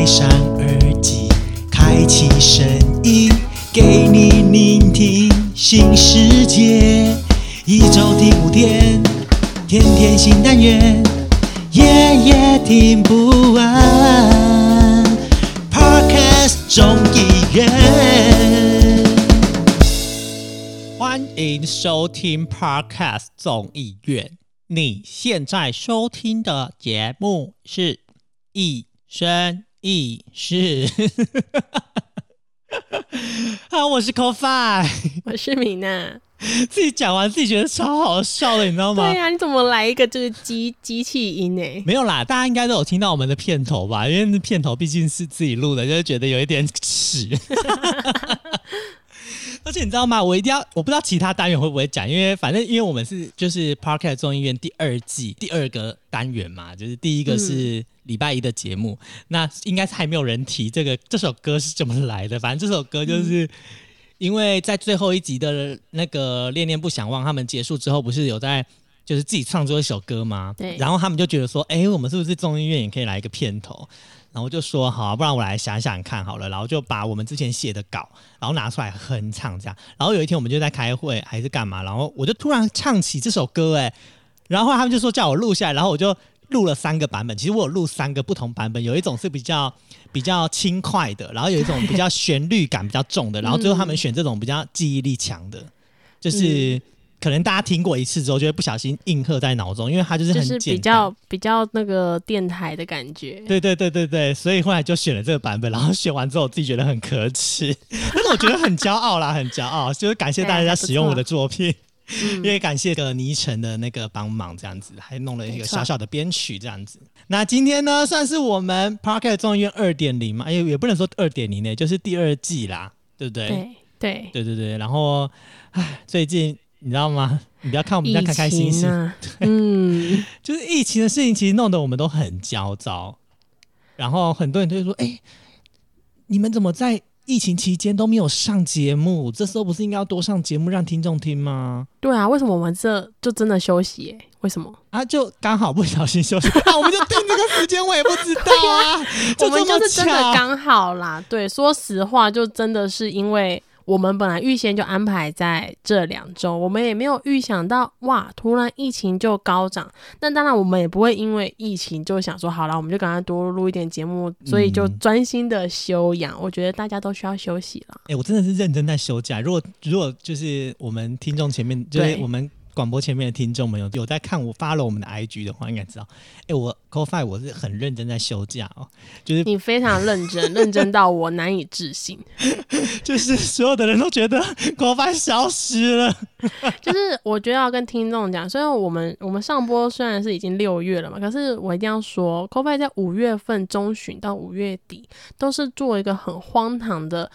戴上耳机，开启声音，给你聆听新世界。一周听五天，天天新单元，夜夜听不完。Podcast 众议院，欢迎收听 Podcast 众议院。你现在收听的节目是《一生一世》。好，我是 CoFi，我是米娜。自己讲完自己觉得超好笑的，你知道吗？对呀、你怎么来一个就是机机器音呢？没有啦，大家应该都有听到我们的片头吧？因为那片头毕竟是自己录的，就是觉得有一点耻。而且你知道吗？我一定要，我不知道其他单元会不会讲，因为反正因为我们是就是 Parket 众议院第二季第二个单元嘛，就是第一个是礼拜一的节目，那应该是还没有人提这个这首歌是怎么来的。反正这首歌就是。因为在最后一集的那个恋恋不想忘，他们结束之后，不是有在就是自己创作一首歌吗？对然后他们就觉得说，哎、我们是不是中医院也可以来一个片头？然后就说好、啊，不然我来想想看好了。然后就把我们之前写的稿，然后拿出来哼唱这样。然后有一天我们就在开会还是干嘛，然后我就突然唱起这首歌、哎，然后后来他们就说叫我录下来，然后我就录了三个版本。其实我有录三个不同版本，有一种是比较比较轻快的，然后有一种比较旋律感比较重的，然后最后他们选这种比较记忆力强的，就是。可能大家听过一次之后，就会不小心印刻在脑中，因为它就是就是很。比较比较那个电台的感觉。对对对对对，所以后来就选了这个版本，然后选完之后，我自己觉得很可耻，但是我觉得很骄傲啦，很骄傲，就是感谢大家使用我的作品，嗯因为感谢个倪晨的那个帮忙，这样子还弄了一个小小的编曲，这样子。那今天呢，算是我们 Parket 众议院二点零嘛，哎，也不能说二点零呢，就是第二季啦，对不对？对对，对对对，然后，唉，最近你知道吗？你不要看我们疫这样开开心心，啊，嗯，就是疫情的事情，其实弄得我们都很焦躁。然后很多人就会说：“哎、你们怎么在疫情期间都没有上节目？这时候不是应该要多上节目让听众听吗对啊，为什么我们这就真的休息欸？为什么？？”啊，就刚好不小心休息啊，我们就定这个时间，我也不知道啊，我们就是真的巧刚好啦。对，说实话，就真的是因为我们本来预先就安排在这两周，我们也没有预想到哇，突然疫情就高涨。那当然，我们也不会因为疫情就想说好了，我们就赶快多录一点节目，所以就嗯专心的休养。我觉得大家都需要休息了。哎、我真的是认真在休假。如果如果就是我们听众前面，就是我们广播前面的听众们有有在看我发了我们的 IG 的话，应该知道，哎、我 c o f i 我是很认真在休假哦，就是你非常认真，认真到我难以置信。就是所有的人都觉得 c o f i 消失了，就是我觉得要跟听众讲，虽然我们我们上播虽然是已经六月了嘛，可是我一定要说 c o f i 在五月份中旬到五月底都是做一个很荒唐的。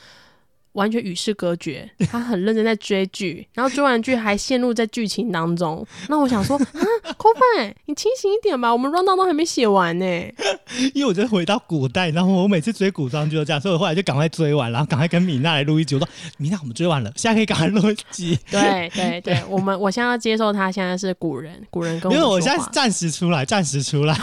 完全与世隔绝，他很认真在追剧，然后追完剧还陷入在剧情当中。那我想说啊 i 你清醒一点吧，我们 round down 都还没写完呢。因为我就回到古代，然后我每次追古装剧都这样，所以我后来就赶快追完，然后赶快跟米娜来录一集。我说米娜，我们追完了，现在可以赶快录一集，对对对，我们我现在要接受他现在是古人，古人跟因为我现在是暂时出来，暂时出来，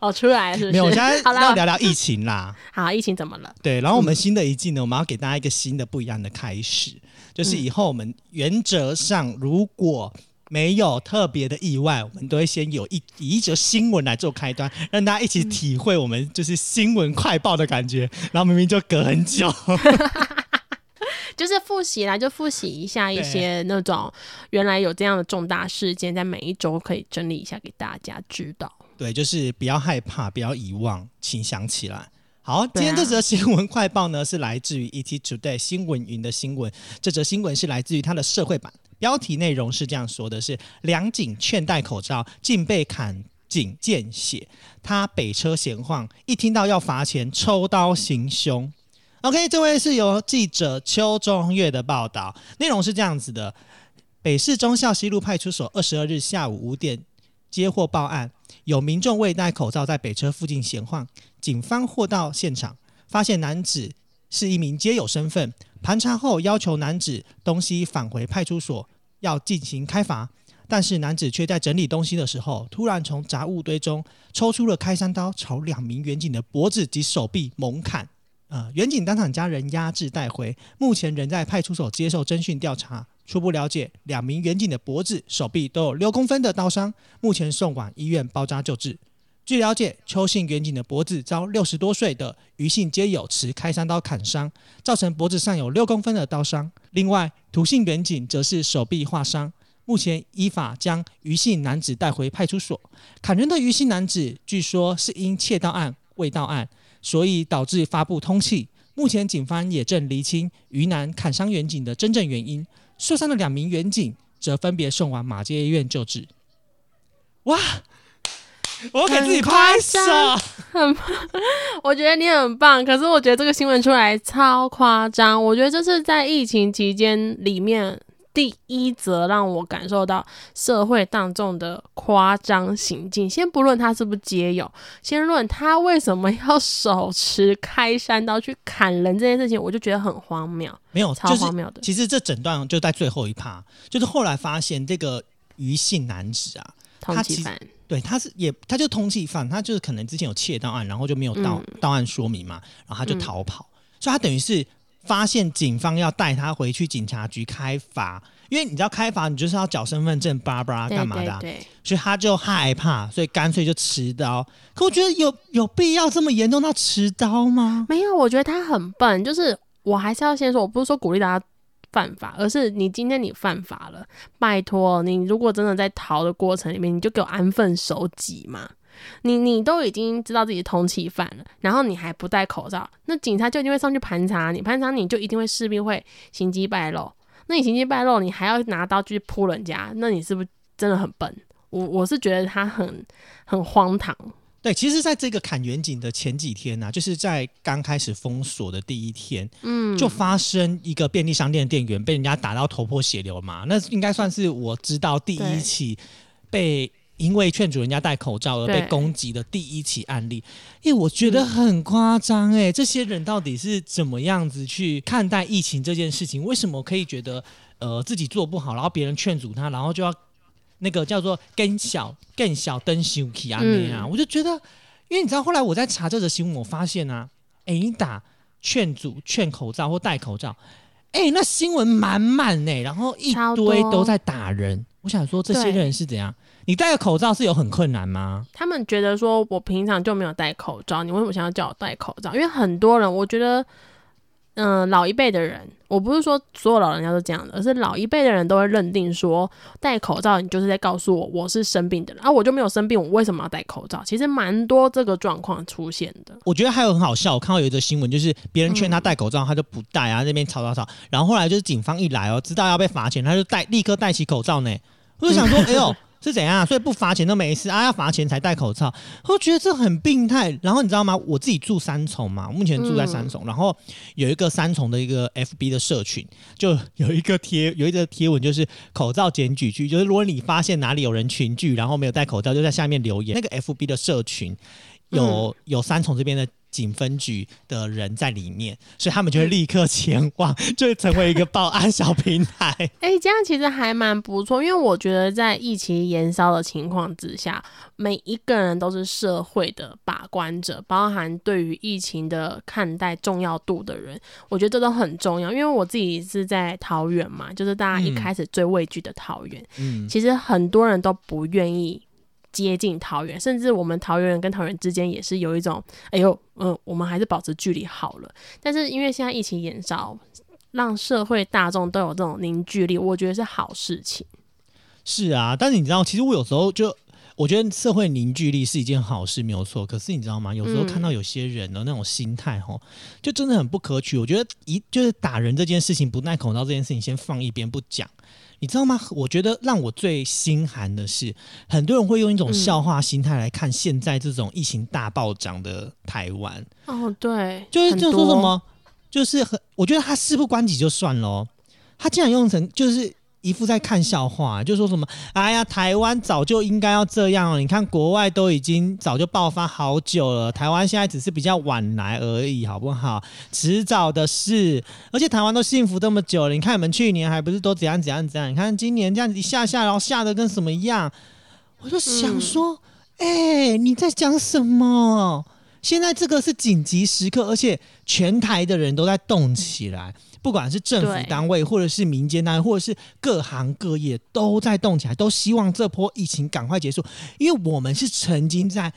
哦出来了是？没有，我现在要聊聊疫情啦。好，疫情怎么了？对，然后我们新的一季呢，我们要给大家一个新的不一样的开始，就是以后我们原则上如果没有特别的意外，我们都会先有一以一则新闻来做开端，让大家一起体会我们就是新闻快报的感觉。然后明明就隔很久，就是复习啦，就复习一下一些那种原来有这样的重大事件，在每一周可以整理一下给大家知道。对，就是不要害怕，不要遗忘，请想起来。好，今天这则新闻快报呢是来自于 ET Today 新闻云的新闻。这则新闻是来自于它的社会版，标题内容是这样说的：是梁警劝戴口罩，竟被砍颈见血。他北车闲晃，一听到要罚钱，抽刀行凶。OK，这位是由记者邱中月的报道，内容是这样子的：北市中校西路派出所二十二日下午五点接获报案，有民众未戴口罩在北车附近闲晃，警方获到现场，发现男子是一名街友身份，盘查后要求男子东西返回派出所，要进行开罚。但是男子却在整理东西的时候，突然从杂物堆中抽出了开山刀，朝两名远警的脖子及手臂猛砍。呃，远警当场将人压制带回，目前仍在派出所接受侦讯调查。初步了解，两名远警的脖子、手臂都有六公分的刀伤，目前送往医院包扎救治。据了解，邱姓远警的脖子遭六十多岁的余姓街友持开山刀砍伤，造成脖子上有六公分的刀伤。另外，涂姓远警则是手臂划伤，目前依法将余姓男子带回派出所。砍人的余姓男子据说是因窃盗案未到案，所以导致发布通气。目前警方也正厘清余男砍伤远警的真正原因。受伤的两名远警则分别送往马街医院救治。哇！我给自己拍手。很，我觉得你很棒。可是我觉得这个新闻出来超夸张。我觉得这是在疫情期间里面第一则让我感受到社会大众的夸张行径。先不论他是不是街友，先论他为什么要手持开山刀去砍人这件事情，我就觉得很荒谬。没有，超荒谬的。其实这整段就在最后一趴，就是后来发现这个余姓男子啊，通缉犯。对，他是也，他就通缉犯，他就是可能之前有窃盗案，然后就没有到到案说明嘛，然后他就逃跑，所以他等于是发现警方要带他回去警察局开罚，因为你知道开罚你就是要缴身份证、巴拉干嘛的，所以他就害怕，所以干脆就持刀。可我觉得有有必要这么严重到持刀吗？没有，我觉得他很笨，就是我还是要先说，我不是说鼓励大家。犯法，而是你今天你犯法了，拜托你，如果真的在逃的过程里面，你就给我安分守己嘛。你你都已经知道自己通缉犯了，然后你还不戴口罩，那警察就一定会上去盘查你，盘查你就一定会势必会行迹败露。那你行迹败露，你还要拿刀去扑人家，那你是不是真的很笨？我我是觉得他很很荒唐。对，其实，在这个砍远景的前几天呢，就是在刚开始封锁的第一天，嗯，就发生一个便利商店的店员被人家打到头破血流嘛，那应该算是我知道第一起被因为劝阻人家戴口罩而被攻击的第一起案例。因为我觉得很夸张，哎，这些人到底是怎么样子去看待疫情这件事情？为什么可以觉得呃自己做不好，然后别人劝阻他，然后就要？那个叫做更小更小灯修起啊那样，我就觉得，因为你知道，后来我在查这则新闻，我发现啊，哎，你打劝阻、劝口罩或戴口罩，哎，那新闻满满呢，然后一堆都在打人。我想说，这些人是怎样？你戴个口罩是有很困难吗？他们觉得说，我平常就没有戴口罩，你为什么想要叫我戴口罩？因为很多人，我觉得。嗯，老一辈的人，我不是说所有老人家都这样的，而是老一辈的人都会认定说戴口罩，你就是在告诉我我是生病的人，啊，我就没有生病，我为什么要戴口罩？其实蛮多这个状况出现的。我觉得还有很好笑，我看到有一则新闻，就是别人劝他戴口罩，他就不戴啊，那边吵吵吵，然后后来就是警方一来哦，知道要被罚钱，他就戴，立刻戴起口罩呢。我就想说，哎呦。是怎样？所以不罚钱都没事啊，要罚钱才戴口罩。我觉得这很病态。然后你知道吗？我自己住三重嘛，目前住在三重。然后有一个三重的一个 FB 的社群，就有一个贴，有一个贴文，就是口罩检举区，就是如果你发现哪里有人群聚，然后没有戴口罩，就在下面留言。那个 FB 的社群有有三重这边的。警分局的人在里面，所以他们就会立刻前往，就会成为一个报案小平台。哎，这样其实还蛮不错，因为我觉得在疫情延烧的情况之下，每一个人都是社会的把关者，包含对于疫情的看待重要度的人，我觉得这都很重要。因为我自己是在桃园嘛，就是大家一开始最畏惧的桃园，嗯，其实很多人都不愿意。接近桃园，甚至我们桃园人跟桃园之间也是有一种，哎呦，嗯，我们还是保持距离好了。但是因为现在疫情延烧，让社会大众都有这种凝聚力，我觉得是好事情。是啊，但是你知道，其实我有时候就我觉得社会凝聚力是一件好事，没有错。可是你知道吗？有时候看到有些人的那种心态，吼，就真的很不可取。我觉得一就是打人这件事情，不戴口罩这件事情，先放一边不讲。你知道吗？我觉得让我最心寒的是，很多人会用一种笑话心态来看现在这种疫情大暴涨的台湾。哦，对，就是就说什么，就是很，我觉得他事不关己就算了，他竟然用成就是一副在看笑话，就说什么哎呀，台湾早就应该要这样了，你看国外都已经早就爆发好久了，台湾现在只是比较晚来而已，好不好？迟早的事，而且台湾都幸福这么久了，你看你们去年还不是都怎样怎样怎样？你看今年这样子一下下，然后下的跟什么一样？我就想说，哎、你在讲什么？现在这个是紧急时刻，而且全台的人都在动起来，不管是政府单位，或者是民间单位，或者是各行各业都在动起来，都希望这波疫情赶快结束，因为我们是曾经在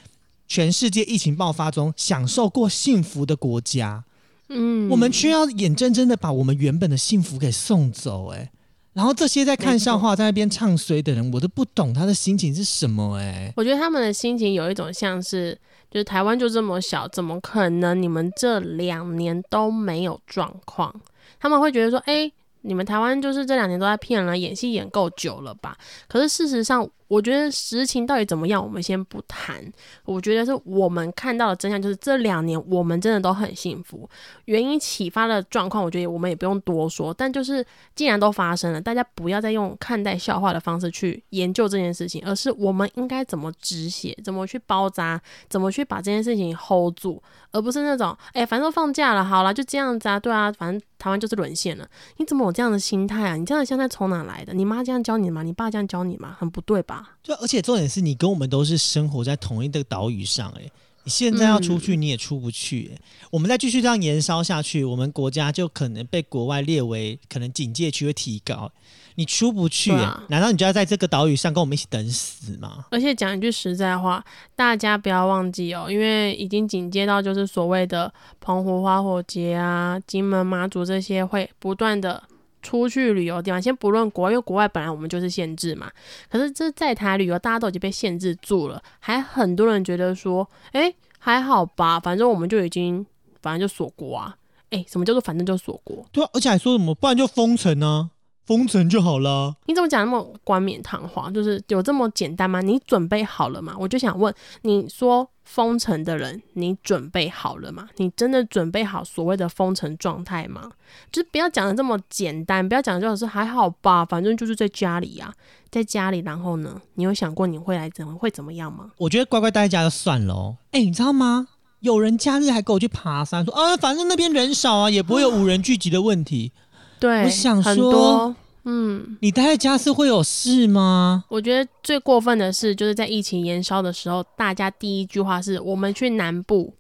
全世界疫情爆发中享受过幸福的国家，嗯，我们却要眼睁睁的把我们原本的幸福给送走、哎。然后这些在看笑话、在那边唱衰的人，我都不懂他的心情是什么、哎。我觉得他们的心情有一种像是，就是台湾就这么小，怎么可能你们这两年都没有状况？他们会觉得说，哎、你们台湾就是这两年都在骗人，演戏演够久了吧？可是事实上，我觉得实情到底怎么样，我们先不谈。我觉得是我们看到的真相，就是这两年我们真的都很幸福。原因启发的状况，我觉得我们也不用多说。但就是既然都发生了，大家不要再用看待笑话的方式去研究这件事情，而是我们应该怎么止血，怎么去包扎，怎么去把这件事情 hold 住，而不是那种哎、反正都放假了，好了，就这样子啊，对啊，反正台湾就是沦陷了。你怎么有这样的心态啊？你这样的心态从哪来的？你妈这样教你吗？你爸这样教你吗？很不对吧？就而且重点是你跟我们都是生活在同一个岛屿上、欸，你现在要出去你也出不去、欸，我们再继续这样延烧下去，我们国家就可能被国外列为可能警戒区会提高，你出不去、欸，啊难道你就要在这个岛屿上跟我们一起等死吗？而且讲一句实在话，大家不要忘记哦，因为已经警戒到就是所谓的澎湖花火节啊、金门、马祖这些会不断的出去旅游的地方。先不论国外，因为国外本来我们就是限制嘛，可是这在台旅游大家都已经被限制住了，还很多人觉得说，诶，还好吧，反正我们就已经反正就锁国啊。诶，什么叫做反正就锁国？对啊，而且还说什么，不然就封城啊，封城就好了。你怎么讲那么冠冕堂皇？就是有这么简单吗？你准备好了吗？我就想问，你说封城的人，你准备好了吗？你真的准备好所谓的封城状态吗？就是不要讲的这么简单，不要讲的就是还好吧，反正就是在家里呀、在家里，然后呢，你有想过你会来怎么会怎么样吗？我觉得乖乖待在家就算了哦。哎、你知道吗？有人假日还跟我去爬山，说啊，反正那边人少啊，也不会有五人聚集的问题。对，我想很说多，嗯，你待在家是会有事吗？我觉得最过分的是，就是在疫情延烧的时候，大家第一句话是我们去南部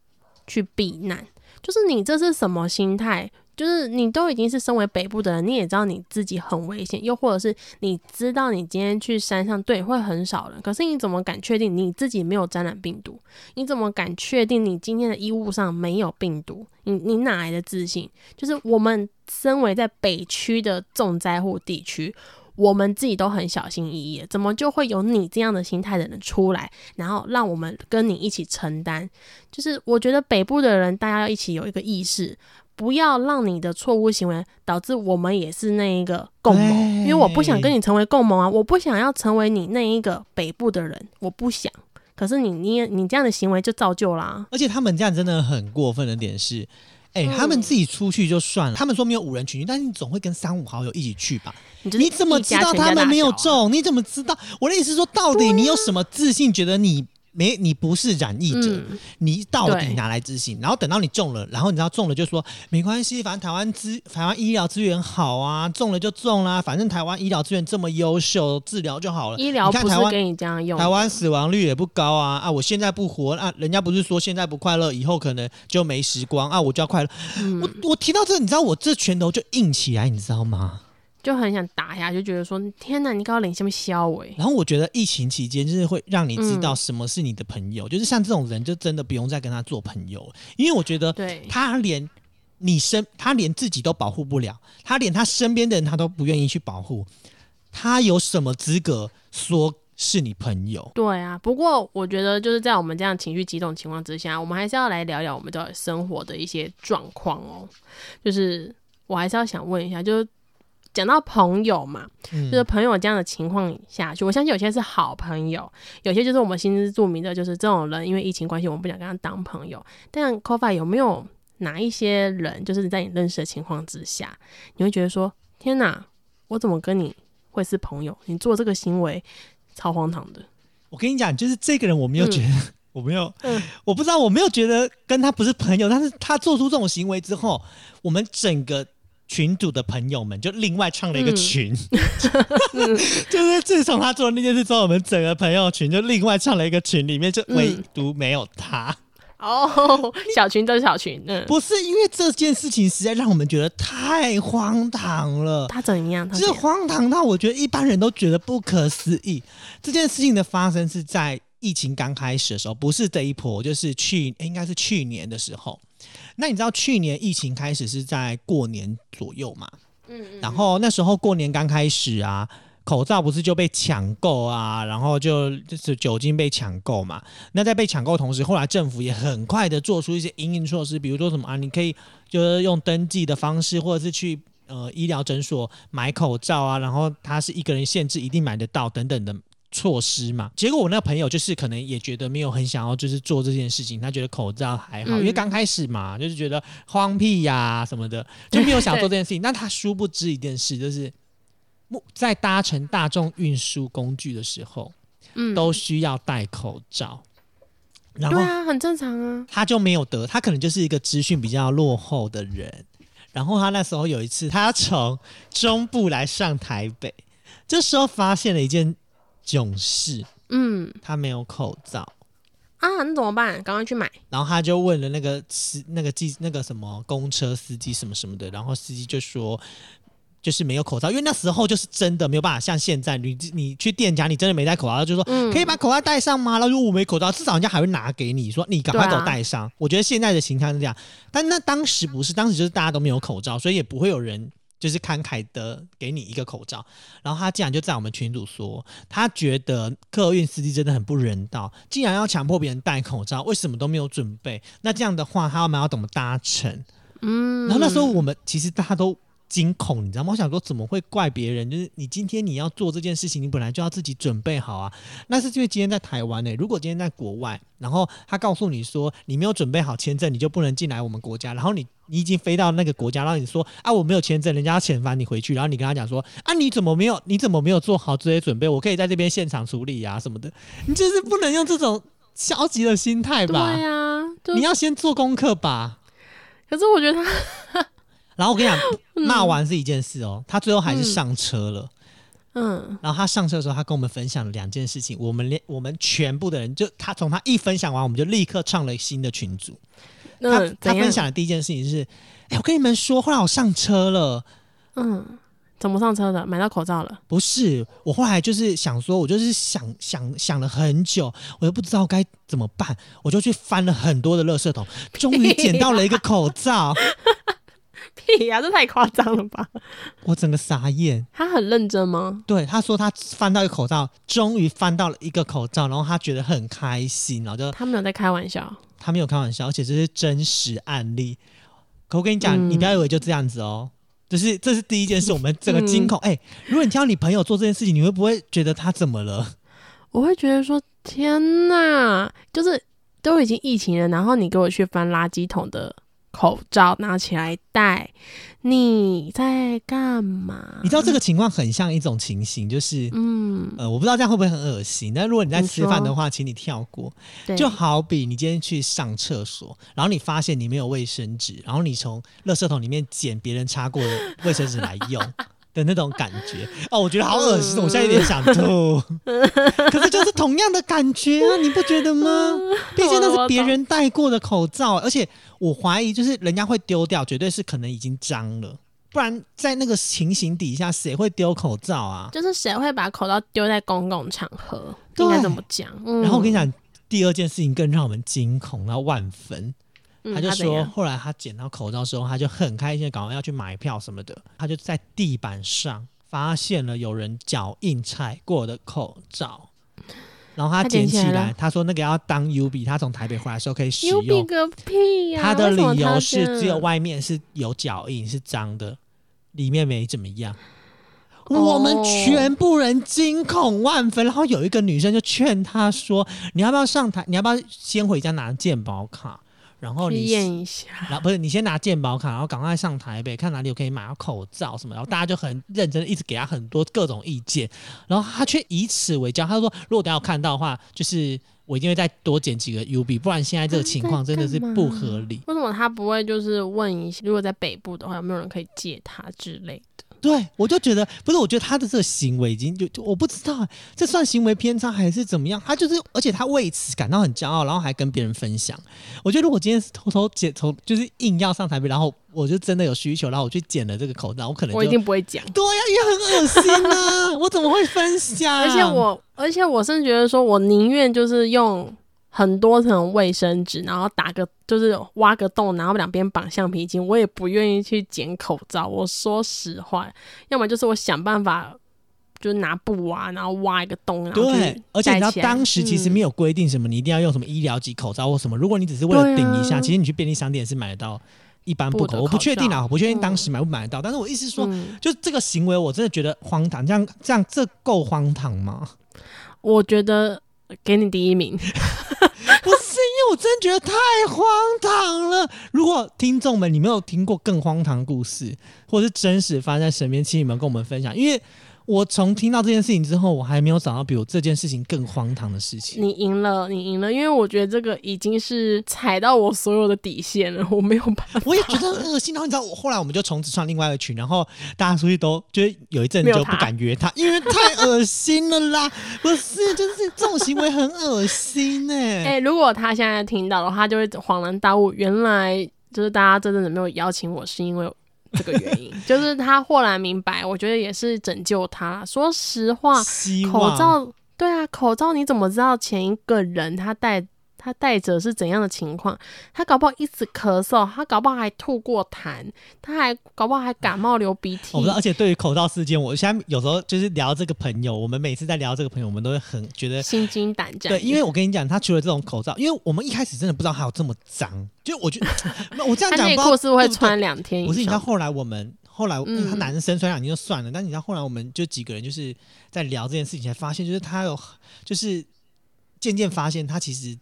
去避难，就是你这是什么心态？就是你都已经是身为北部的人，你也知道你自己很危险，又或者是你知道你今天去山上对会很少人，可是你怎么敢确定你自己没有感染病毒？你怎么敢确定你今天的衣物上没有病毒？你你哪来的自信？就是我们身为在北区的重灾户地区，我们自己都很小心翼翼，怎么就会有你这样的心态的人出来，然后让我们跟你一起承担？就是我觉得北部的人，大家要一起有一个意识，不要让你的错误行为导致我们也是那一个共谋，因为我不想跟你成为共谋啊，我不想要成为你那一个北部的人，我不想。可是你你也你这样的行为就造就啦、而且他们这样真的很过分的点是，哎、嗯他们自己出去就算了，他们说没有五人群聚，但是你总会跟三五好友一起去吧？你怎么知道他们没有中？你怎么知道？我的意思是说，到底你有什么自信，觉得你没你不是染疫者？嗯，你到底对哪来自信？然后等到你中了，然后你知道中了就说没关系，反正台湾资台湾医疗资源好啊，中了就中啦，反正台湾医疗资源这么优秀，治疗就好了。医疗不是给你这样用，台湾死亡率也不高啊啊！我现在不活啊，人家不是说现在不快乐，以后可能就没时光啊，我就要快乐。嗯我我提到这，你知道我这拳头就硬起来，你知道吗？就很想打下，就觉得说天哪，你搞领下面消尾，然后我觉得疫情期间就是会让你知道嗯什么是你的朋友，就是像这种人就真的不用再跟他做朋友，因为我觉得对，他连你身，他连自己都保护不了，他连他身边的人他都不愿意去保护，他有什么资格说是你朋友？对啊，不过我觉得就是在我们这样情绪激动情况之下，我们还是要来聊聊我们的生活的一些状况哦。就是我还是要想问一下，就是讲到朋友嘛，嗯就是朋友这样的情况下去，我相信有些是好朋友，有些就是我们心知肚明的，就是这种人因为疫情关系，我们不想跟他当朋友。但 c o f i 有没有哪一些人，就是在你认识的情况之下，你会觉得说，天哪，我怎么跟你会是朋友，你做这个行为超荒唐的。我跟你讲，就是这个人，我没有觉得，我没有，嗯我不知道，我没有觉得跟他不是朋友，但是他做出这种行为之后，我们整个群主的朋友们就另外创了一个嗯群，就是自从他做了那件事之后，我们整个朋友群就另外创了一个群，里面就唯嗯独没有他。哦，小群都是小群，嗯，不是因为这件事情实在让我们觉得太荒唐了。他怎样？他是荒唐到我觉得一般人都觉得不可思议。这件事情的发生是在疫情刚开始的时候，不是这一波，就是去诶应该是去年的时候。那你知道去年疫情开始是在过年左右嘛？嗯嗯，然后那时候过年刚开始啊，口罩不是就被抢购啊，然后就就是酒精被抢购嘛。那在被抢购同时，后来政府也很快的做出一些应应措施，比如说什么啊，你可以就是用登记的方式，或者是去呃医疗诊所买口罩啊，然后它是一个人限制一定买得到等等的。措施嘛，结果我那个朋友就是可能也觉得没有很想要，就是做这件事情。他觉得口罩还好，嗯因为刚开始嘛，就是觉得荒僻呀、什么的，就没有想做这件事情。那他殊不知一件事，就是在搭乘大众运输工具的时候，嗯都需要戴口罩。然后对啊，很正常啊。他就没有得，他可能就是一个资讯比较落后的人。然后他那时候有一次，他从中部来上台北，这时候发现了一件囧事，嗯他没有口罩。啊，那怎么办？赶快去买。然后他就问了那个司那个记那个什么公车司机什么什么的，然后司机就说就是没有口罩，因为那时候就是真的没有办法像现在，你你去店家你真的没戴口罩，他就说、嗯可以把口罩戴上吗？然后如果我没口罩，至少人家还会拿给你说你赶快给我戴上。我觉得现在的形象是这样，但那当时不是，当时就是大家都没有口罩，所以也不会有人。就是慷慨的给你一个口罩，然后他竟然就在我们群组说，他觉得客运司机真的很不人道，竟然要强迫别人戴口罩，为什么都没有准备？那这样的话，他们要怎么搭乘？嗯，然后那时候我们其实大家都惊恐，你知道吗？我想说怎么会怪别人？就是你今天你要做这件事情，你本来就要自己准备好啊。那是因为今天在台湾呢、欸如果今天在国外，然后他告诉你说你没有准备好签证，你就不能进来我们国家，然后你你已经飞到那个国家，然后你说啊我没有签证，人家要遣返你回去，然后你跟他讲说啊你怎么没有你怎么没有做好这些准备？我可以在这边现场处理啊什么的，你就是不能用这种消极的心态吧对？呀、就你要先做功课吧。可是我觉得他，然后我跟你讲，骂完是一件事哦，他最后还是上车了。嗯然后他上车的时候，他跟我们分享了两件事情，我们连我们全部的人就他从他一分享完，我们就立刻创了新的群组。他嗯，他分享的第一件事情是，哎，我跟你们说，后来我上车了。嗯，怎么上车的？买到口罩了。不是，我后来就是想说，我就是想想想了很久，我又不知道该怎么办，我就去翻了很多的垃圾桶，终于捡到了一个口罩，屁呀、这太夸张了吧？我整个傻眼。他很认真吗？对，他说他翻到一个口罩，终于翻到了一个口罩，然后他觉得很开心，然后就他没有在开玩笑。他没有开玩笑，而且这是真实案例。可我跟你讲，嗯你不要以为就这样子哦，就是这是第一件事，我们整个惊恐。哎、如果你听到你朋友做这件事情，你会不会觉得他怎么了？我会觉得说，天哪，就是都已经疫情了，然后你给我去翻垃圾桶的口罩拿起来戴，你在干嘛？你知道这个情况很像一种情形，就是。嗯，呃，我不知道这样会不会很恶心。但如果你在吃饭的说话，请你跳过。就好比你今天去上厕所，然后你发现你没有卫生纸，然后你从垃圾桶里面捡别人擦过的卫生纸来用 的那种感觉。哦，我觉得好恶心，我现在有点想吐。可是就是同样的感觉啊，你不觉得吗？毕竟那是别人戴过的口罩，而且我怀疑就是人家会丢掉，绝对是可能已经脏了。不然在那个情形底下，谁会丢口罩啊？就是谁会把口罩丢在公共场合？应该怎么讲？嗯、然后我跟你，讲，第二件事情更让我们惊恐到万分。嗯、他就说，后来他捡到口罩的时候，他就很开心的赶快要去买票什么的，他就在地板上发现了有人脚印踩过的口罩，然后他他捡起来，捡起来他说那个要当 U B，他从台北回来的时候可以使牛逼用。个屁呀、他的理由是只有外面是有脚印是脏的，里面没怎么样。哦我们全部人惊恐万分，然后有一个女生就劝他说：“你要不要上台？你要不要先回家拿健保卡？然后你验一下。然后不是你先拿健保卡，然后赶快上台北看哪里有可以买到口罩什么，然后大家就很认真的一直给他很多各种意见，然后他却以此为骄，他说如果等下有看到的话，就是我一定会再多捡几个 U B，不然现在这个情况真的是不合理。为什么他不会就是问一下，如果在北部的话，有没有人可以借他之类的？对，我就觉得不是，我觉得他的这个行为已经就就我不知道这算行为偏差还是怎么样。他就是，而且他为此感到很骄傲，然后还跟别人分享。我觉得如果今天是偷偷剪，从就是硬要上台北，然后我就真的有需求，然后我去剪了这个口罩，我可能就我一定不会讲。对呀、因为很恶心啊！我怎么会分享？而且我，而且我甚至觉得说，我宁愿就是用很多层卫生纸，然后打个就是挖个洞，然后两边绑橡皮筋，我也不愿意去剪口罩。我说实话，要么就是我想办法，就是拿布挖，然后挖一个洞，然后对，而且你知道当时其实嗯没有规定什么，你一定要用什么医疗级口罩或什么。如果你只是为了顶一下，其实你去便利商店是买得到一般布口。布的我不确定啊，我不确定当时买不买得到。但是我意思是说，嗯就这个行为，我真的觉得荒唐。这样这样，这够荒唐吗？我觉得给你第一名。不是，因为我真觉得太荒唐了。如果听众们你没有听过更荒唐的故事，或是真实发生在身边，请你们跟我们分享。因为我从听到这件事情之后，我还没有找到比我这件事情更荒唐的事情。你赢了，你赢了，因为我觉得这个已经是踩到我所有的底线了，我没有办法。我也觉得很恶心。然后你知道，我后来我们就从此创另外一个群，然后大家出去都就是有一阵就不敢约他，因为太恶心了啦。不是，就是这种行为很恶心哎、哎、如果他现在听到的话，他就会恍然大悟，原来就是大家真正的没有邀请我，是因为这个原因，就是他豁然明白，我觉得也是拯救他。说实话，口罩，对啊，口罩你怎么知道前一个人他戴他戴着是怎样的情况？他搞不好一直咳嗽，他搞不好还吐过痰，他还搞不好还感冒流鼻涕我不知道，而且对于口罩事件，我现在有时候就是聊这个朋友，我们每次在聊这个朋友，我们都会很觉得。心惊胆战。对，因为我跟你讲，他除了这种口罩，因为我们一开始真的不知道还有这么脏，就我觉得我这样讲不知道内裤是不是会穿两天以不是，你知道。后来我们后来，嗯，他嗯男生虽然已经就算了，但你知道后来我们就几个人就是在聊这件事情，才发现就是他有就是渐渐发现他其实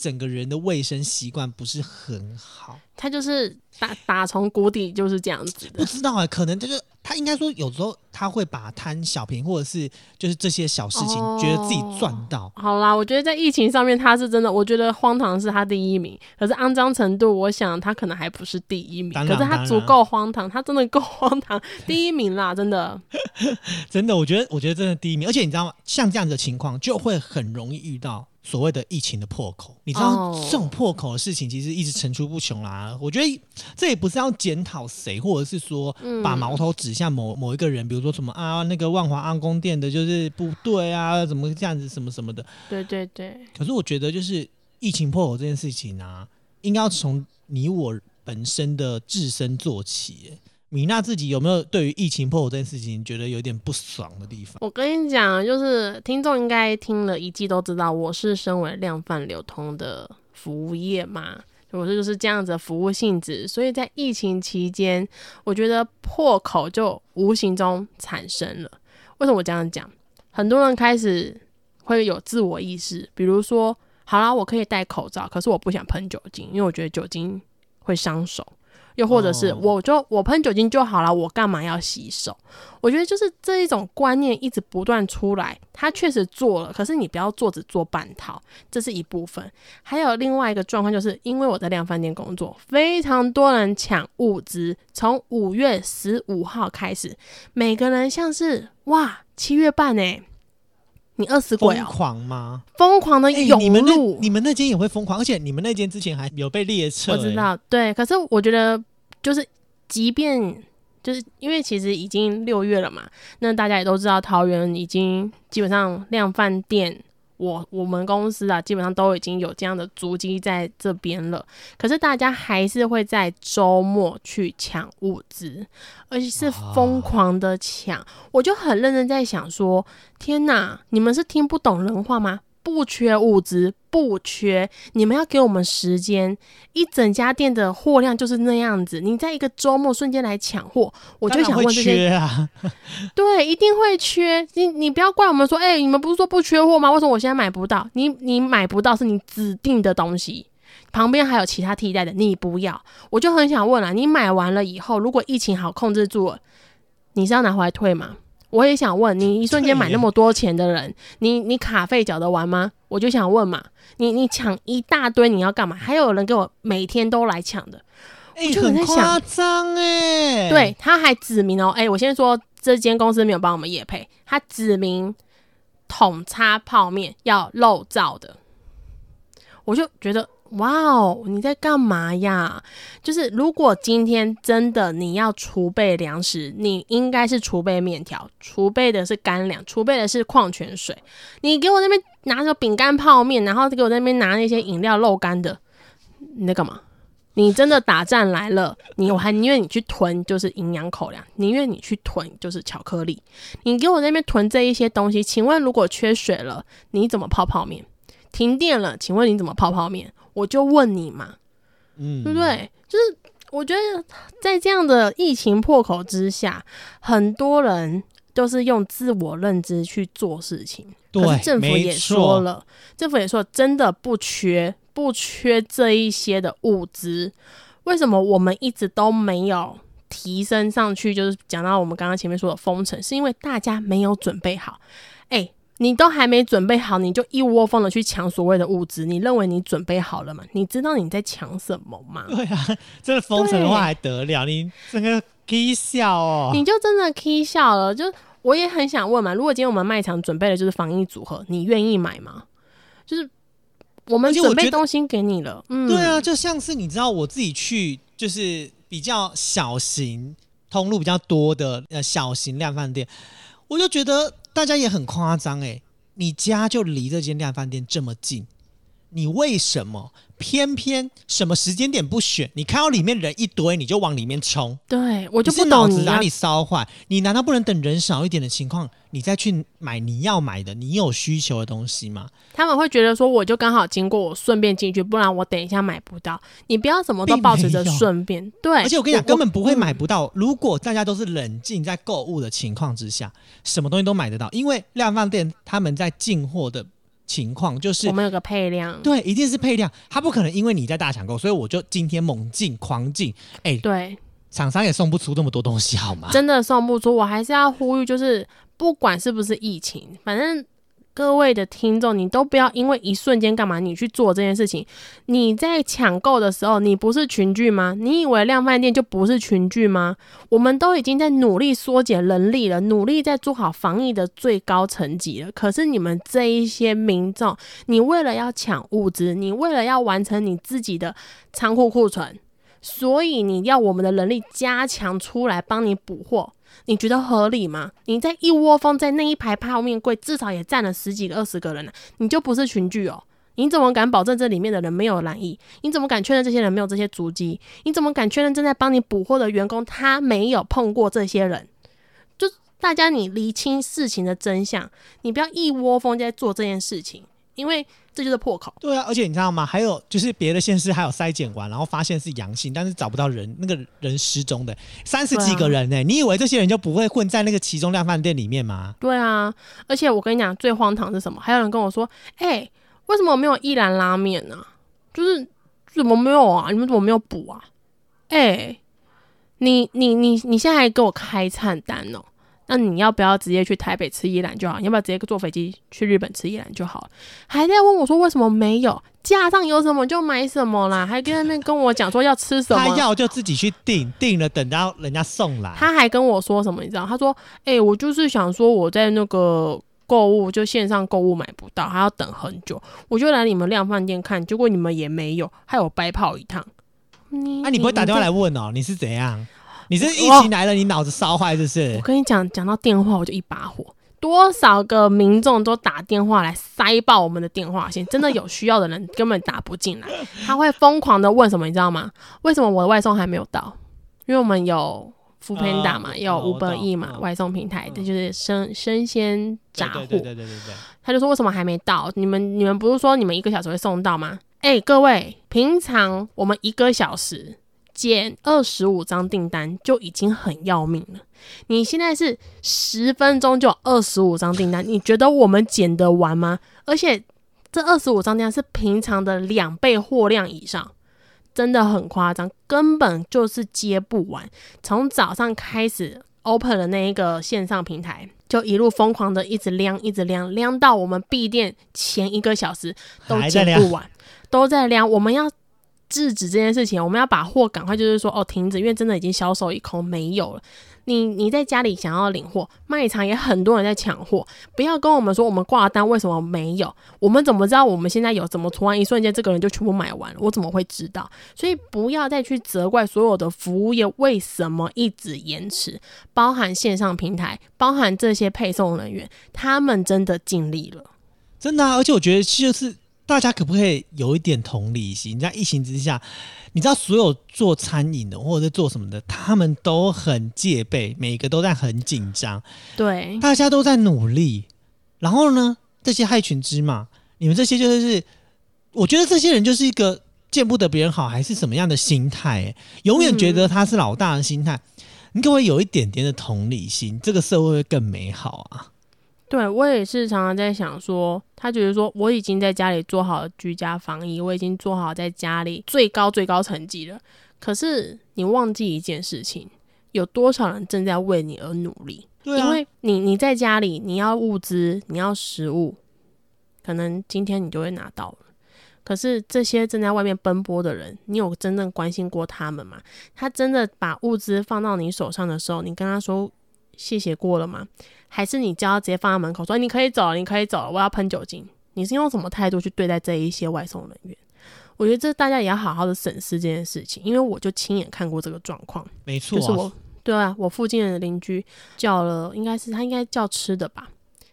整个人的卫生习惯不是很好。他就是打打从谷底就是这样子的。不知道啊、可能就是他应该说有时候他会把贪小便宜或者是就是这些小事情，哦觉得自己赚到。好啦，我觉得在疫情上面他是真的，我觉得荒唐是他第一名，可是肮脏程度，我想他可能还不是第一名，可是他足够荒唐，他真的够荒唐，第一名啦，真的。真的，我觉得我觉得真的第一名，而且你知道吗？像这样的情况就会很容易遇到所谓的疫情的破口。你知道、哦这种破口的事情其实一直层出不穷啦。我觉得这也不是要检讨谁，或者是说嗯把矛头指向某某一个人，比如说什么啊那个万华安宫店的就是不对啊，怎么这样子什么什么的。对对对，可是我觉得就是疫情破口这件事情啊，应该要从你我本身的自身做起耶。米娜自己有没有对于疫情破口这件事情觉得有点不爽的地方？我跟你讲，就是听众应该听了一季都知道，我是身为量贩流通的服务业嘛。我这就是这样子的服务性质，所以在疫情期间，我觉得破口就无形中产生了。为什么我这样讲？很多人开始会有自我意识，比如说，好啦，我可以戴口罩，可是我不想喷酒精，因为我觉得酒精会伤手。又或者是哦我就我喷酒精就好了，我干嘛要洗手？我觉得就是这一种观念一直不断出来，他确实做了，可是你不要做只做半套，这是一部分。还有另外一个状况，就是因为我在量饭店工作，非常多人抢物资，从五月十五号开始，每个人像是哇七月半哎，你饿死鬼疯哦，狂吗？疯狂的哎、涌你们那入，你们那间也会疯狂，而且你们那间之前还有被列车、哎，我知道，对，可是我觉得就是，即便就是因为其实已经六月了嘛，那大家也都知道，桃园已经基本上量饭店，我我们公司啊，基本上都已经有这样的足迹在这边了。可是大家还是会在周末去抢物资，而且是疯狂的抢。我就很认真在想说，天哪，你们是听不懂人话吗？不缺物资，不缺，你们要给我们时间。一整家店的货量就是那样子，你在一个周末瞬间来抢货，我就想问这些缺啊，对，一定会缺。你你不要怪我们说，哎、你们不是说不缺货吗？为什么我现在买不到？你你买不到是你指定的东西，旁边还有其他替代的，你不要。我就很想问了，你买完了以后，如果疫情好控制住了，你是要拿回来退吗？我也想问你，一瞬间买那么多钱的人，你你卡费缴得完吗？我就想问嘛，你你抢一大堆，你要干嘛？还有人给我每天都来抢的，我、就很在想夸张哎。对，他还指明哦，哎、我先说这间公司没有帮我们业配，他指明桶叉泡面要漏罩的，我就觉得哇哦，你在干嘛呀？就是如果今天真的你要储备粮食，你应该是储备面条，储备的是干粮，储备的是矿泉水。你给我那边拿着饼干泡面，然后给我那边拿那些饮料漏干的，你在干嘛？你真的打战来了，你我还宁愿你去囤就是营养口粮，宁愿你去囤就是巧克力。你给我那边囤这一些东西，请问如果缺水了，你怎么泡泡面？停电了，请问你怎么泡泡面？我就问你嘛，嗯对不对？就是我觉得在这样的疫情破口之下，很多人都是用自我认知去做事情。可对是政府也说了，政府也说真的不缺不缺这一些的物资，为什么我们一直都没有提升上去？就是讲到我们刚刚前面说的封城，是因为大家没有准备好。哎、你都还没准备好，你就一窝蜂的去抢所谓的物资，你认为你准备好了吗？你知道你在抢什么吗？对啊，真的封城的话对还得了？你整个 k 笑哦。你就真的 k 笑了。就我也很想问嘛，如果今天我们卖场准备的就是防疫组合，你愿意买吗？就是我们准备东西给你了，嗯，对啊，就像是你知道我自己去，就是比较小型、通路比较多的呃小型量饭店，我就觉得大家也很夸张哎，你家就离这间量饭店这么近，你为什么偏偏什么时间点不选？你看到里面人一堆，你就往里面冲，对我就不懂你要脑子哪里烧坏？你难道不能等人少一点的情况，你再去买你要买的、你有需求的东西吗？他们会觉得说，我就刚好经过，我顺便进去，不然我等一下买不到。你不要什么都并保持着顺便，对。而且我跟你讲，根本不会买嗯不到。如果大家都是冷静在购物的情况之下，什么东西都买得到。因为量贩店他们在进货的情况就是我们有个配量，对，一定是配量，他不可能因为你在大抢购，所以我就今天猛进狂进。哎，对，厂商也送不出这么多东西，好吗？真的送不出。我还是要呼吁，就是不管是不是疫情，反正各位的听众，你都不要因为一瞬间干嘛，你去做这件事情。你在抢购的时候，你不是群聚吗？你以为量贩店就不是群聚吗？我们都已经在努力缩减人力了，努力在做好防疫的最高层级了。可是你们这一些民众，你为了要抢物资，你为了要完成你自己的仓库库存，所以你要我们的人力加强出来帮你补货，你觉得合理吗？你在一窝蜂在那一排泡面柜，至少也站了十几个、二十个人呢、你就不是群聚哦。你怎么敢保证这里面的人没有染疫？你怎么敢确认这些人没有这些足迹？你怎么敢确认正在帮你补货的员工他没有碰过这些人？就大家你厘清事情的真相，你不要一窝蜂在做这件事情，因为这就是破口。对啊，而且你知道吗？还有就是别的县市还有筛检完，然后发现是阳性，但是找不到人，那个人失踪的三十几个人呢、你以为这些人就不会混在那个其中量饭店里面吗？对啊，而且我跟你讲，最荒唐是什么？还有人跟我说：“哎、为什么没有一兰拉面呢、就是怎么没有啊？你们怎么没有补啊？哎、你你你你现在还给我开餐单哦？那你要不要直接去台北吃一兰就好？你要不要直接坐飞机去日本吃一兰就好？还在问我说为什么没有？架上有什么就买什么啦，还跟那边跟我讲说要吃什么他。要就自己去订，订了等到人家送来。他还跟我说什么，你知道？他说：“哎、我就是想说我在那个购物就线上购物买不到，还要等很久，我就来你们量贩店看，结果你们也没有，害我白跑一趟。你”啊，你不会打电话来问哦？你是怎样？你这疫情来了，你脑子烧坏是不是我？跟你讲，讲到电话我就一把火。多少个民众都打电话来塞爆我们的电话线，真的有需要的人根本打不进来，他会疯狂的问什么，你知道吗？为什么我的外送还没有到？因为我们有 o Panda 嘛，有哦我 Uber E 嘛，嗯外送平台，这就是生生鲜杂货。对对对对对对他就说为什么还没到？你们你们不是说你们一个小时会送到吗？哎、各位，平常我们一个小时减二十五张订单就已经很要命了，你现在是十分钟就二十五张订单，你觉得我们减得完吗？而且这二十五张单是平常的两倍货量以上，真的很夸张，根本就是接不完。从早上开始 open 的那一个线上平台，就一路疯狂的一直量，一直量，量到我们闭店前一个小时都接不完，都在量。我们要制止这件事情，我们要把货赶快就是说哦停止，因为真的已经销售一空没有了。你你在家里想要领货，卖场也很多人在抢货，不要跟我们说我们挂单为什么没有，我们怎么知道我们现在有？怎么突然一瞬间这个人就全部买完了？我怎么会知道？所以不要再去责怪所有的服务业为什么一直延迟，包含线上平台，包含这些配送人员，他们真的尽力了。真的，而且我觉得就是大家可不可以有一点同理心？在疫情之下，你知道所有做餐饮的或者是做什么的，他们都很戒备，每个都在很紧张，对，大家都在努力。然后呢，这些害群之马，你们这些就是，我觉得这些人就是一个见不得别人好，还是什么样的心态、欸？永远觉得他是老大的心态。你可不可以有一点点的同理心？这个社会会更美好啊！对我也是常常在想说，他觉得说我已经在家里做好居家防疫，我已经做好在家里最高最高成绩了。可是你忘记一件事情，有多少人正在为你而努力？对啊，因为你你在家里，你要物资，你要食物，可能今天你就会拿到了。可是这些正在外面奔波的人，你有真正关心过他们吗？他真的把物资放到你手上的时候，你跟他说谢谢过了吗？还是你叫他直接放在门口说你可以走了，你可以走了，我要喷酒精？你是用什么态度去对待这一些外送人员？我觉得这大家也要好好的审视这件事情，因为我就亲眼看过这个状况。没错、啊，就是我，对啊，我附近的邻居叫了，应该是他应该叫吃的吧，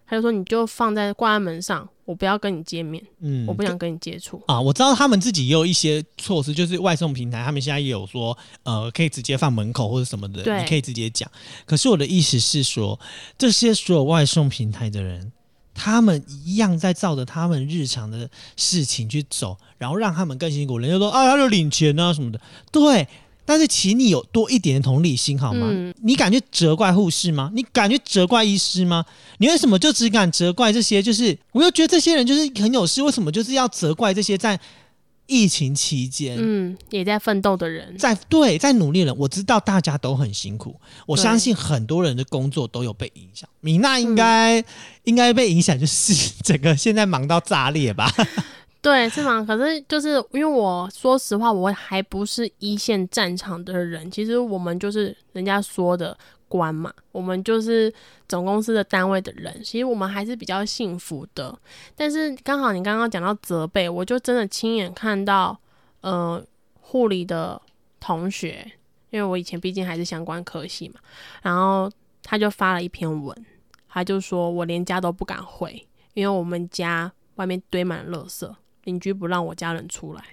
他就说你就放在挂在门上，我不要跟你见面，嗯我不想跟你接触。啊，我知道他们自己也有一些措施，就是外送平台，他们现在也有说，呃，可以直接放门口或者什么的，你可以直接讲。可是我的意思是说，这些所有外送平台的人，他们一样在照着他们日常的事情去走，然后让他们更辛苦。人家说啊，他就领钱啊什么的，对。但是，请你有多一点的同理心好吗？嗯你敢去责怪护士吗？你敢去责怪医师吗？你为什么就只敢责怪这些？就是我又觉得这些人就是很有事，为什么就是要责怪这些在疫情期间、嗯，也在奋斗的人，在对在努力的人？我知道大家都很辛苦，我相信很多人的工作都有被影响。米娜应该、应该被影响，就是整个现在忙到炸裂吧？对，是吗？可是就是因为我说实话，我还不是一线战场的人，其实我们就是人家说的官嘛，我们就是总公司的单位的人，其实我们还是比较幸福的。但是刚好你刚刚讲到责备，我就真的亲眼看到，呃，护理的同学，因为我以前毕竟还是相关科系嘛，然后他就发了一篇文，他就说我连家都不敢回，因为我们家外面堆满了垃圾，邻居不让我家人出来。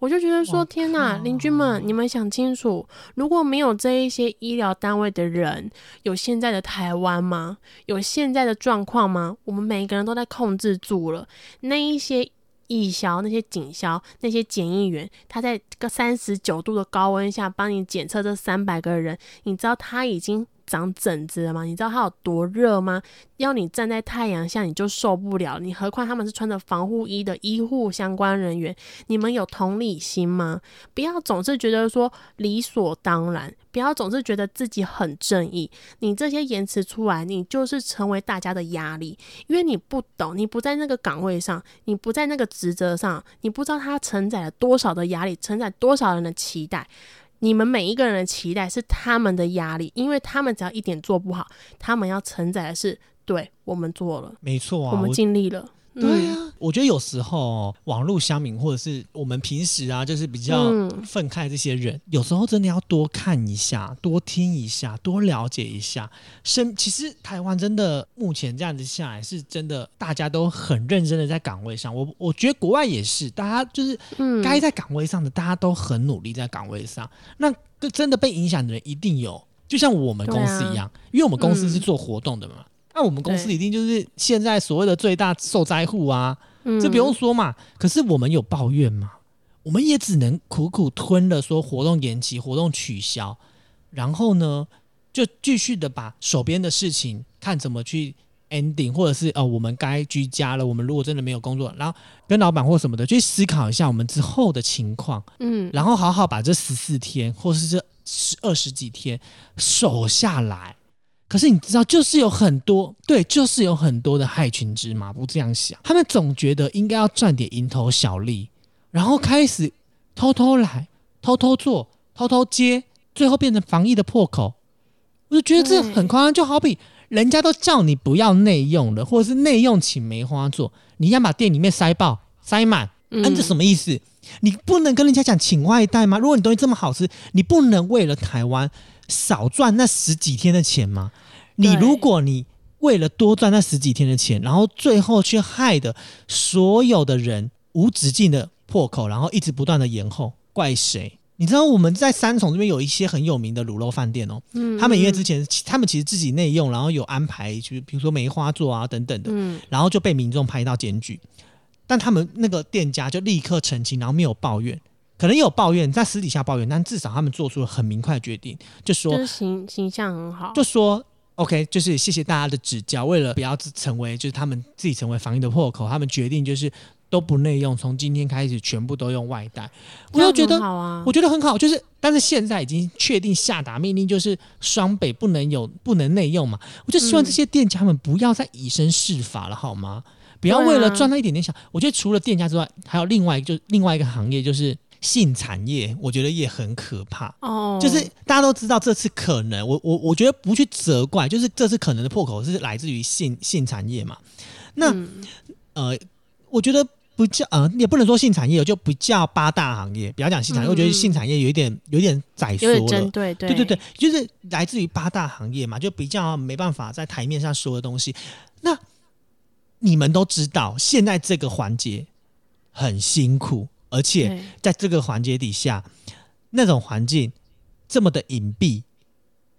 我就觉得说，天哪，靠邻居们，你们想清楚，如果没有这一些医疗单位的人，有现在的台湾吗？有现在的状况吗？我们每一个人都在控制住了，那一些义消、那些警消、那些检疫员，他在个三十九度的高温下帮你检测这三百个人，你知道他已经长疹子了吗？你知道他有多热吗？要你站在太阳下你就受不了，你何况他们是穿着防护衣的医护相关人员，你们有同理心吗？不要总是觉得说理所当然，不要总是觉得自己很正义。你这些言辞出来，你就是成为大家的压力，因为你不懂，你不在那个岗位上，你不在那个职责上，你不知道它承载了多少的压力，承载多少人的期待。你们每一个人的期待是他们的压力，因为他们只要一点做不好，他们要承载的是对我们做了，没错啊，我们尽力了。对啊，我觉得有时候哦网络乡民或者是我们平时啊，就是比较嗯愤慨这些人，有时候真的要多看一下、多听一下、多了解一下。身其实台湾真的目前这样子下来，是真的大家都很认真的在岗位上。我我觉得国外也是，大家就是嗯，该在岗位上的，大家都很努力在岗位上。那个真的被影响的人一定有，就像我们公司一样，因为我们公司是做活动的嘛。那我们公司一定就是现在所谓的最大受灾户啊，嗯这不用说嘛。可是我们有抱怨嘛？我们也只能苦苦吞了，说活动延期、活动取消，然后呢，就继续的把手边的事情看怎么去 ending，或者是哦，我们该居家了。我们如果真的没有工作，然后跟老板或什么的去思考一下我们之后的情况，嗯，然后好好把这十四天或是这十二十几天守下来。可是你知道，就是有很多对，就是有很多的害群之马不这样想，他们总觉得应该要赚点蝇头小利，然后开始偷偷来、偷偷做、偷偷接，最后变成防疫的破口。我就觉得这很夸张，就好比人家都叫你不要内用了，或者是内用请梅花做，你要把店里面塞爆、塞满，嗯，这什么意思？你不能跟人家讲请外带吗？如果你东西这么好吃，你不能为了台湾少赚那十几天的钱吗？你如果你为了多赚那十几天的钱，然后最后却害得所有的人无止境的破口，然后一直不断的延后，怪谁？你知道我们在三重这边有一些很有名的卤肉饭店哦，嗯，他们因为之前他们其实自己内用，然后有安排，就是比如说梅花座啊等等的，嗯，然后就被民众拍到检举，但他们那个店家就立刻澄清，然后没有抱怨，可能有抱怨在私底下抱怨，但至少他们做出了很明快的决定，就说形形象很好，就说。OK，就是谢谢大家的指教。为了不要成为就是他们自己成为防疫的破口，他们决定就是都不内用，从今天开始全部都用外带。我就觉得，啊我觉得很好。就是，但是现在已经确定下达命令，就是双北不能有不能内用嘛。我就希望这些店家们不要再以身试法了，好吗？不要为了赚那一点点小。我觉得除了店家之外，还有另外就另外一个行业就是。性产业，我觉得也很可怕。哦，就是大家都知道这次可能，我我我觉得不去责怪，就是这次可能的破口是来自于性性产业嘛。那呃，我觉得不叫呃，也不能说性产业，就不叫八大行业，不要讲性产业。我觉得性产业有一点有点窄缩了，对对对对对，就是来自于八大行业嘛，就比较没办法在台面上说的东西。那你们都知道，现在这个环节很辛苦。而且在这个环节底下，那种环境这么的隐蔽，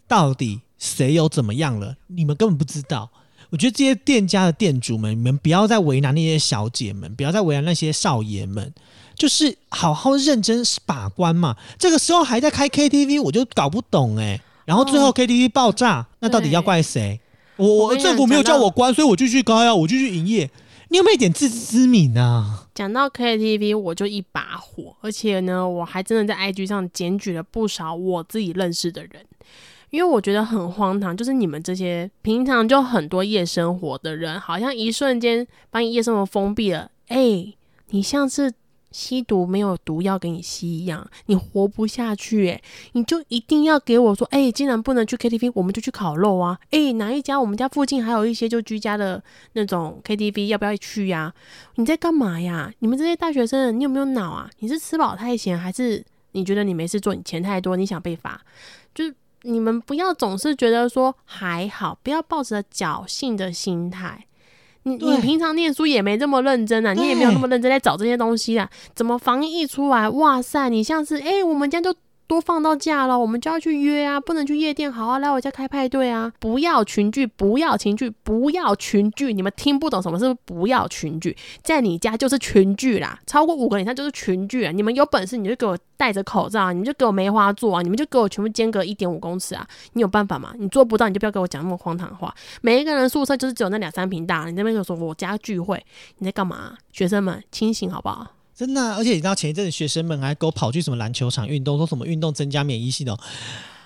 到底谁又怎么样了？你们根本不知道。我觉得这些店家的店主们，你们不要再为难那些小姐们，不要再为难那些少爷们，就是好好认真把关嘛。这个时候还在开 KTV，我就搞不懂哎。然后最后 KTV 爆炸，那到底要怪谁？我我政府没有叫我关，所以我就去高压，我就去营业。你有没有一点自知之明呢？讲到 KTV，我就一把火，而且呢，我还真的在 IG 上检举了不少我自己认识的人，因为我觉得很荒唐，就是你们这些平常就很多夜生活的人，好像一瞬间把你夜生活封闭了。哎，你像是。吸毒没有毒药给你吸一样，你活不下去诶，你就一定要给我说，哎，既然不能去 KTV，我们就去烤肉啊！哎，哪一家？我们家附近还有一些就居家的那种 KTV，要不要去呀？你在干嘛呀？你们这些大学生，你有没有脑啊？你是吃饱太闲，还是你觉得你没事做？你钱太多，你想被罚？就是你们不要总是觉得说还好，不要抱着侥幸的心态。你你平常念书也没这么认真啊，你也没有那么认真在找这些东西啊。怎么防疫一出来，哇塞，你像是哎，我们家就。多放到假了，我们就要去约啊，不能去夜店，好啊，来我家开派对啊！不要群聚，不要情聚，不要群聚，你们听不懂什么是不要群聚，在你家就是群聚啦，超过五个以上就是群聚啊！你们有本事你就给我戴着口罩，你就给我梅花座啊，你们就给我全部间隔一点五公尺啊！你有办法吗？你做不到，你就不要给我讲那么荒唐的话。每一个人宿舍就是只有那两三平大，你那边就说我家聚会，你在干嘛？学生们清醒好不好？真的，而且你知道前一阵子学生们还给我跑去什么篮球场运动，说什么运动增加免疫系统，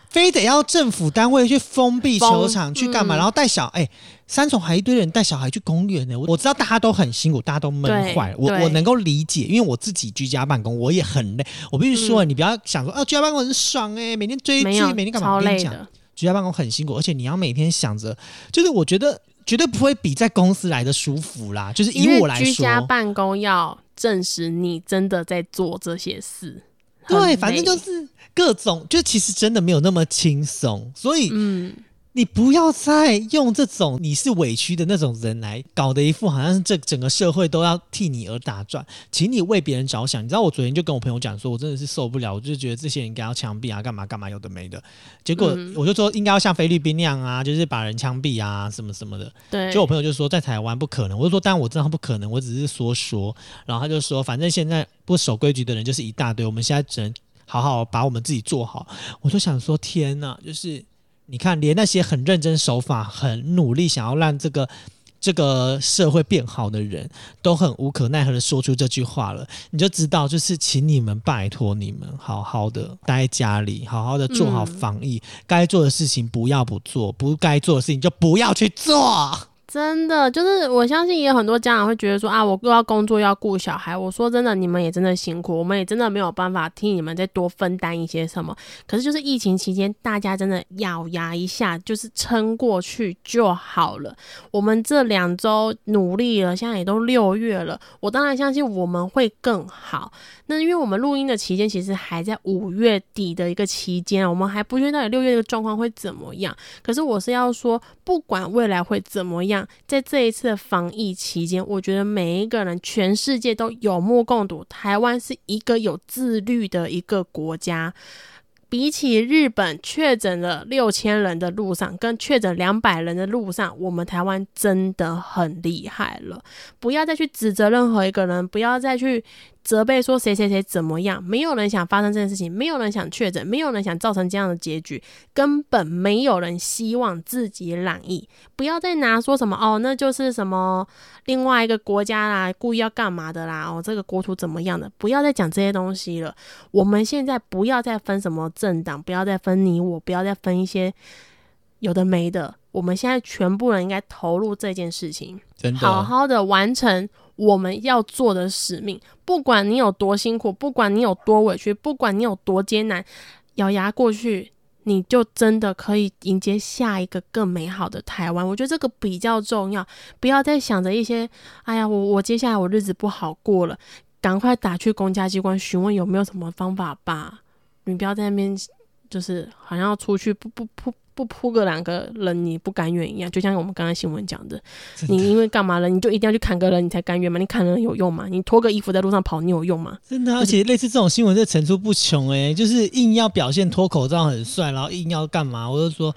非得要政府单位去封闭球场去干嘛？然后带小哎，三重还一堆人带小孩去公园呢。我我知道大家都很辛苦，大家都闷坏了，我我能够理解，因为我自己居家办公，我也很累。我必须说，你不要想说啊，居家办公很爽哎，每天追剧，每天干嘛？我跟你讲，居家办公很辛苦，而且你要每天想着，就是我觉得绝对不会比在公司来的舒服啦。就是以我来说，居家办公要。证实你真的在做这些事，对，反正就是各种，就其实真的没有那么轻松，所以，嗯。你不要再用这种你是委屈的那种人来搞得一副好像是这整个社会都要替你而打转，请你为别人着想。你知道我昨天就跟我朋友讲说，我真的是受不了，我就觉得这些人应该要枪毙啊，干嘛干嘛有的没的。结果我就说应该要像菲律宾那样啊，就是把人枪毙啊，什么什么的。对。就我朋友就说在台湾不可能，我就说当然我知道不可能，我只是说说。然后他就说反正现在不守规矩的人就是一大堆，我们现在只能好好把我们自己做好。我就想说天哪，就是。你看，连那些很认真守法、很努力想要让这个这个社会变好的人，都很无可奈何的说出这句话了，你就知道，就是请你们拜托你们，好好的待在家里，好好的做好防疫，该做的事情不要不做，不该做的事情就不要去做。真的就是，我相信也有很多家长会觉得说啊，我又要工作要顾小孩。我说真的，你们也真的辛苦，我们也真的没有办法替你们再多分担一些什么。可是就是疫情期间，大家真的咬牙一下，就是撑过去就好了。我们这两周努力了，现在也都六月了，我当然相信我们会更好。那因为我们录音的期间其实还在五月底的一个期间，我们还不确定到底六月的状况会怎么样。可是我是要说，不管未来会怎么样。在这一次的防疫期间，我觉得每一个人，全世界都有目共睹，台湾是一个有自律的一个国家。比起日本确诊了六千人的路上，跟确诊两百人的路上，我们台湾真的很厉害了。不要再去指责任何一个人，不要再去。责备说谁谁谁怎么样？没有人想发生这件事情，没有人想确诊，没有人想造成这样的结局，根本没有人希望自己染疫。不要再拿说什么哦，那就是什么另外一个国家啦，故意要干嘛的啦？哦，这个国土怎么样的？不要再讲这些东西了。我们现在不要再分什么政党，不要再分你我，不要再分一些有的没的。我们现在全部人应该投入这件事情，好好的完成。我们要做的使命，不管你有多辛苦，不管你有多委屈，不管你有多艰难，咬牙过去，你就真的可以迎接下一个更美好的台湾。我觉得这个比较重要，不要再想着一些，哎呀，我我接下来我日子不好过了，赶快打去公家机关询问有没有什么方法吧。你不要在那边，就是好像要出去不不不。不扑个两个人你不甘愿一样，就像我们刚刚新闻讲的，你因为干嘛了，你就一定要去砍个人你才甘愿吗？你砍人有用吗？你脱个衣服在路上跑你有用吗？真的，而且类似这种新闻这层出不穷哎，就是硬要表现脱口罩很帅，然后硬要干嘛？我就说。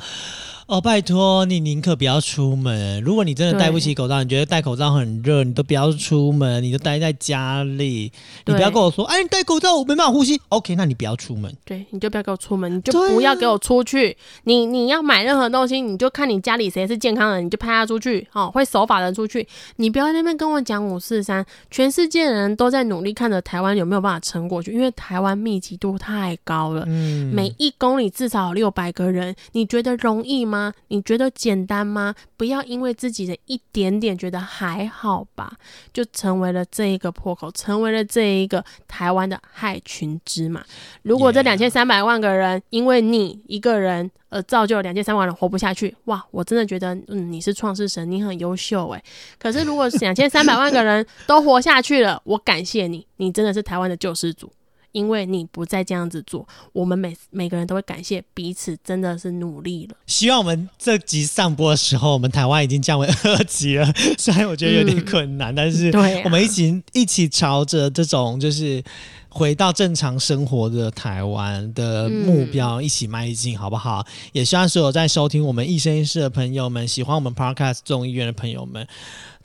哦，拜托你宁可不要出门。如果你真的戴不起口罩，你觉得戴口罩很热，你都不要出门，你就待在家里。你不要跟我说，哎，你戴口罩我没办法呼吸。OK，那你不要出门。对，你就不要给我出门，你就不要给我出去。你你要买任何东西，你就看你家里谁是健康的，你就派他出去。哦，会守法的人出去。你不要在那边跟我讲五四三。全世界人都在努力看着台湾有没有办法撑过去，因为台湾密集度太高了。嗯，每一公里至少有六百个人，你觉得容易吗？你觉得简单吗？不要因为自己的一点点觉得还好吧，就成为了这一个破口，成为了这一个台湾的害群之马。如果这两千三百万个人因为你一个人而造就了两千三百万人活不下去，哇！我真的觉得，嗯，你是创世神，你很优秀诶。可是如果两千三百万个人都活下去了，我感谢你，你真的是台湾的救世主。因为你不再这样子做，我们每每个人都会感谢彼此，真的是努力了。希望我们这集上播的时候，我们台湾已经降为二级了。虽然我觉得有点困难，但是我们一起一起朝着这种就是回到正常生活的台湾的目标一起迈进，好不好？也希望所有在收听我们一生一世的朋友们，喜欢我们 Podcast 众议院的朋友们。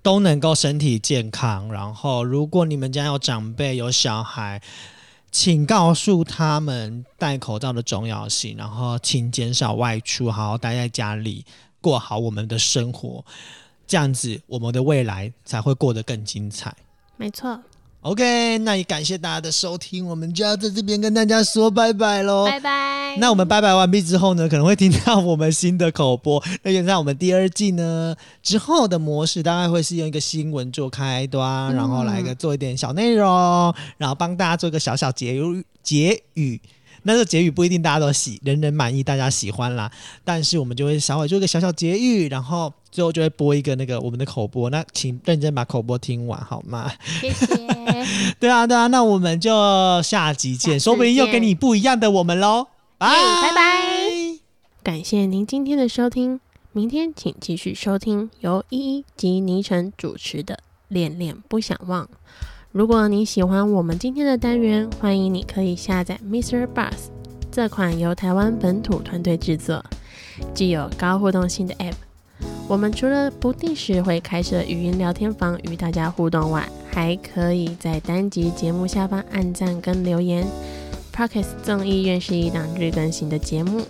都能够身体健康。然后，如果你们家有长辈、有小孩，请告诉他们戴口罩的重要性，然后请减少外出，好好待在家里，过好我们的生活，这样子我们的未来才会过得更精彩。没错。OK，那也感谢大家的收听，我们就要在这边跟大家说拜拜喽，拜拜。那我们拜拜完毕之后呢，可能会听到我们新的口播。那现在我们第二季呢之后的模式，大概会是用一个新闻做开端，然后来个做一点小内容，然后帮大家做一个小小结语结语。那这结语不一定大家都喜，人人满意，大家喜欢啦。但是我们就会稍微做一个小小结语，然后最后就会播一个那个我们的口播。那请认真把口播听完好吗？谢谢。对啊，对啊，那我们就下集见，说不定又给你不一样的我们喽。拜拜拜。感谢您今天的收听，明天请继续收听由依依及倪晨主持的《恋恋不想忘》。如果你喜欢我们今天的单元，欢迎你可以下载 Mr. Bus 这款由台湾本土团队制作、具有高互动性的 App。我们除了不定时会开设语音聊天房与大家互动外，还可以在单集节目下方按赞跟留言。Parkes 众议院是一档日更新的节目。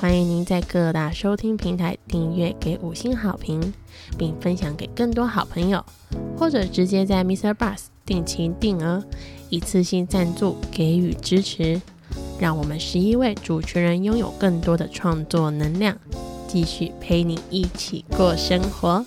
欢迎您在各大收听平台订阅、给五星好评，并分享给更多好朋友，或者直接在 Mr. Bus 定期定额一次性赞助给予支持，让我们十一位主持人拥有更多的创作能量，继续陪你一起过生活。